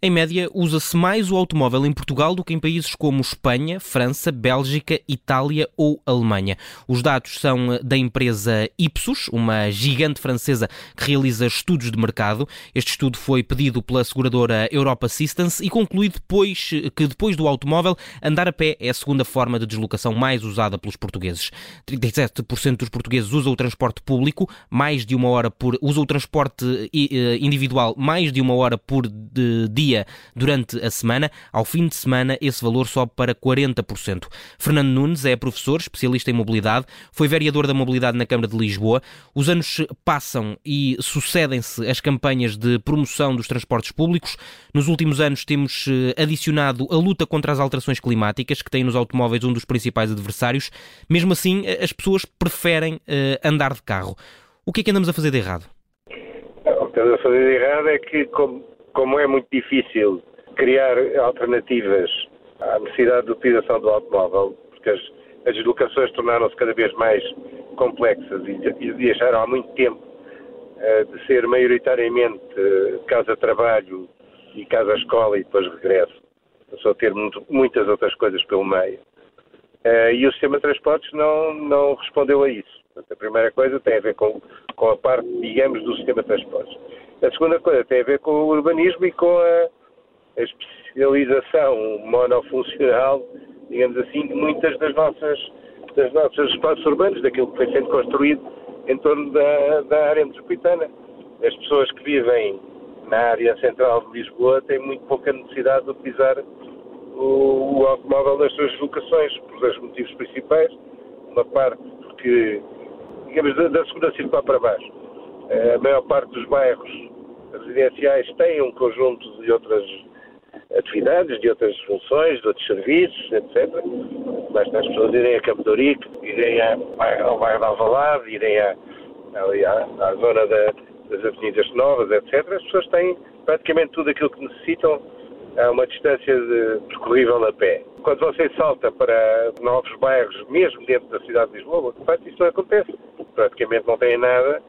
Em média, usa-se mais o automóvel em Portugal do que em países como Espanha, França, Bélgica, Itália ou Alemanha. Os dados são da empresa Ipsos, uma gigante francesa que realiza estudos de mercado. Este estudo foi pedido pela seguradora Europa Assistance e concluído depois que depois do automóvel, andar a pé é a segunda forma de deslocação mais usada pelos portugueses. 37% dos portugueses usam o transporte público, mais de uma hora por usa o transporte eh, individual mais de uma hora por dia dia durante a semana. Ao fim de semana, esse valor sobe para 40%. Fernando Nunes é professor, especialista em mobilidade, foi vereador da mobilidade na Câmara de Lisboa. Os anos passam e sucedem-se as campanhas de promoção dos transportes públicos. Nos últimos anos temos eh, adicionado a luta contra as alterações climáticas, que tem nos automóveis um dos principais adversários. Mesmo assim, eh, as pessoas preferem uh, andar de carro. O que é que andamos a fazer de errado? O que estamos a fazer de errado é que, como como é muito difícil criar alternativas à necessidade de utilização do automóvel, porque as, as deslocações tornaram-se cada vez mais complexas e, e deixaram há muito tempo uh, de ser maioritariamente uh, casa-trabalho e casa-escola e depois regresso. Passou a ter muito, muitas outras coisas pelo meio. Uh, e o sistema de transportes não, não respondeu a isso. Portanto, a primeira coisa tem a ver com, com a parte, digamos, do sistema de transportes. A segunda coisa tem a ver com o urbanismo e com a, a especialização monofuncional, digamos assim, de muitas das nossas, das nossas espaços urbanos, daquilo que foi sendo construído em torno da, da área metropolitana. As pessoas que vivem na área central de Lisboa têm muito pouca necessidade de utilizar o, o automóvel nas suas locações, por dois motivos principais. Uma parte porque, digamos, da, da segunda circular para baixo, a maior parte dos bairros residenciais têm um conjunto de outras atividades, de outras funções, de outros serviços, etc. Basta as pessoas irem a Campo irem ao bairro de Alvalade, irem à, à, à zona da, das avenidas novas, etc. As pessoas têm praticamente tudo aquilo que necessitam a uma distância de, percorrível a pé. Quando você salta para novos bairros, mesmo dentro da cidade de Lisboa, de facto isso não acontece. Praticamente não têm nada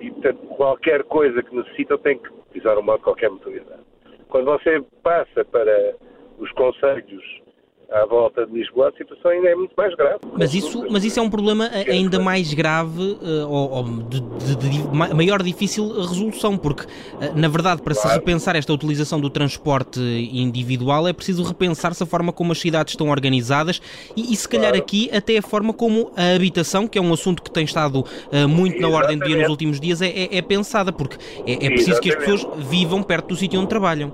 e, portanto, qualquer coisa que necessitam tem que utilizar uma qualquer motoridade. Quando você passa para os conselhos à volta de Lisboa, a situação ainda é muito mais grave. Mas isso, mas isso é um problema ainda mais grave uh, ou, de, de, de, maior difícil resolução, porque, uh, na verdade, para claro. se repensar esta utilização do transporte individual, é preciso repensar-se a forma como as cidades estão organizadas e, e se calhar claro. aqui até a forma como a habitação, que é um assunto que tem estado uh, muito Exatamente. na ordem do dia nos últimos dias, é, é, é pensada, porque é, é preciso que as pessoas vivam perto do sítio onde trabalham.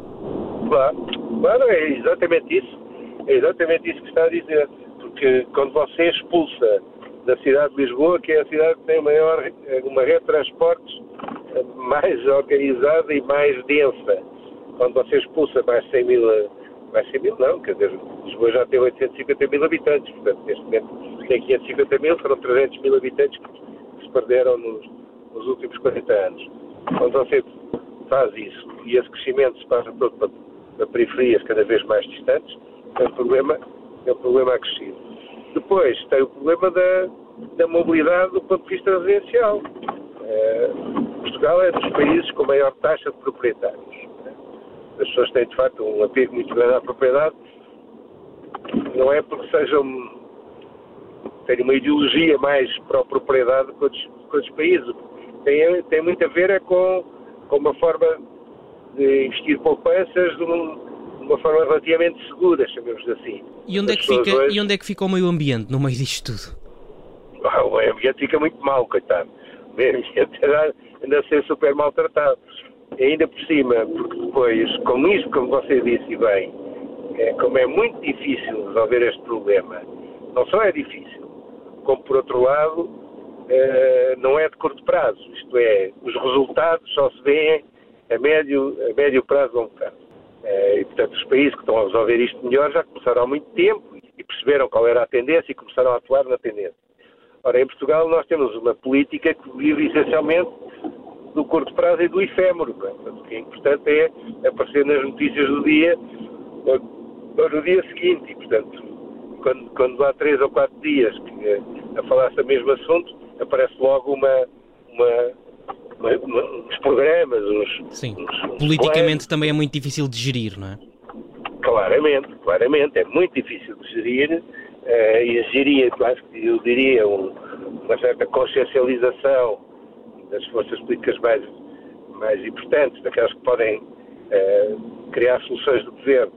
Claro, claro, é exatamente isso é exatamente isso que está a dizer. Porque quando você expulsa da cidade de Lisboa, que é a cidade que tem maior, uma rede de transportes mais organizada e mais densa, quando você expulsa mais 100 mil, mais 100 mil não, quer dizer, Lisboa já tem 850 mil habitantes, portanto, neste momento tem 550 mil, foram 300 mil habitantes que se perderam nos, nos últimos 40 anos. Quando você faz isso e esse crescimento se passa todo para, para periferias cada vez mais distantes, é problema, é um problema acrescido. Depois tem o problema da, da mobilidade do ponto de vista residencial. É, Portugal é dos países com maior taxa de proprietários. As pessoas têm, de facto, um apego muito grande à propriedade. Não é porque sejam. têm uma ideologia mais para a propriedade que outros, que outros países. Tem, tem muito a ver é com, com uma forma de investir poupanças de um, uma forma relativamente segura, chamemos assim. E onde, é que fica, hoje... e onde é que fica o meio ambiente no meio disto tudo? Ah, o meio ambiente fica muito mal, coitado. O meio ambiente anda a ser super maltratado. E ainda por cima, porque depois, com isso, como você disse bem, é, como é muito difícil resolver este problema, não só é difícil, como por outro lado, é, não é de curto prazo. Isto é, os resultados só se vêem a médio, a médio prazo, longo prazo. Eh, e, portanto, os países que estão a resolver isto melhor já começaram há muito tempo e perceberam qual era a tendência e começaram a atuar na tendência. Ora, em Portugal nós temos uma política que vive essencialmente do curto prazo e do efêmero. É? Portanto, o que é importante é aparecer nas notícias do dia ou no dia seguinte. E, portanto, quando, quando há três ou quatro dias que, eh, a falar-se do mesmo assunto, aparece logo uma, uma os programas, os. Sim. Os, Politicamente também é muito difícil de gerir, não é? Claramente, claramente. É muito difícil de gerir uh, e exigiria, eu diria, um, uma certa consciencialização das forças políticas mais, mais importantes, daquelas que podem uh, criar soluções do governo,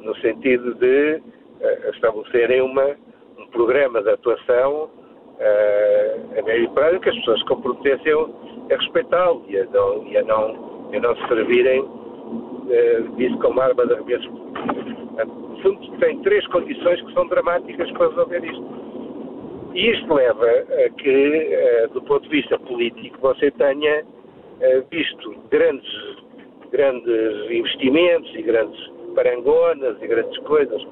no sentido de uh, estabelecerem uma, um programa de atuação uh, a médio prazo que as pessoas se comprometessem a respeitá-lo e a não, e a não, a não se servirem uh, disso como arma de arremesso. No fundo, tem três condições que são dramáticas para resolver isto. E isto leva a que, uh, do ponto de vista político, você tenha uh, visto grandes, grandes investimentos e grandes parangonas e grandes coisas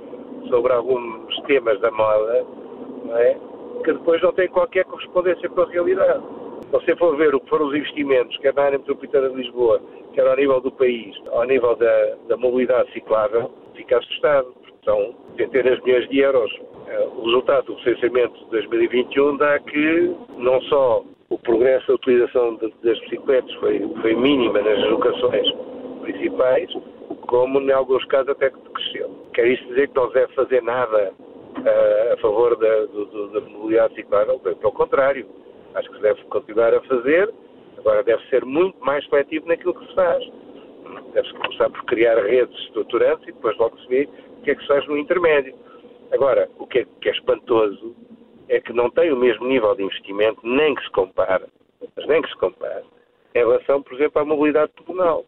sobre alguns temas da moda, é? que depois não têm qualquer correspondência com a realidade. Se você for ver o que foram os investimentos, quer na área metropolitana de Lisboa, quer ao nível do país, ao nível da, da mobilidade ciclável, fica assustado. São centenas de milhões de euros. Eh, o resultado do recenseamento de 2021 dá que não só o progresso da utilização de, das bicicletas foi, foi mínima nas locações principais, como em alguns casos até cresceu. Quer isso dizer que não se deve fazer nada uh, a favor da, do, da mobilidade ciclável? Pelo contrário, acho que se deve continuar a fazer, agora deve ser muito mais seletivo naquilo que se faz. Deve-se começar por criar redes estruturantes e depois logo se vê o que é que se faz no intermédio. Agora, o que é, que é espantoso é que não tem o mesmo nível de investimento, nem que se compare, mas nem que se compare, em relação, por exemplo, à mobilidade pedonal.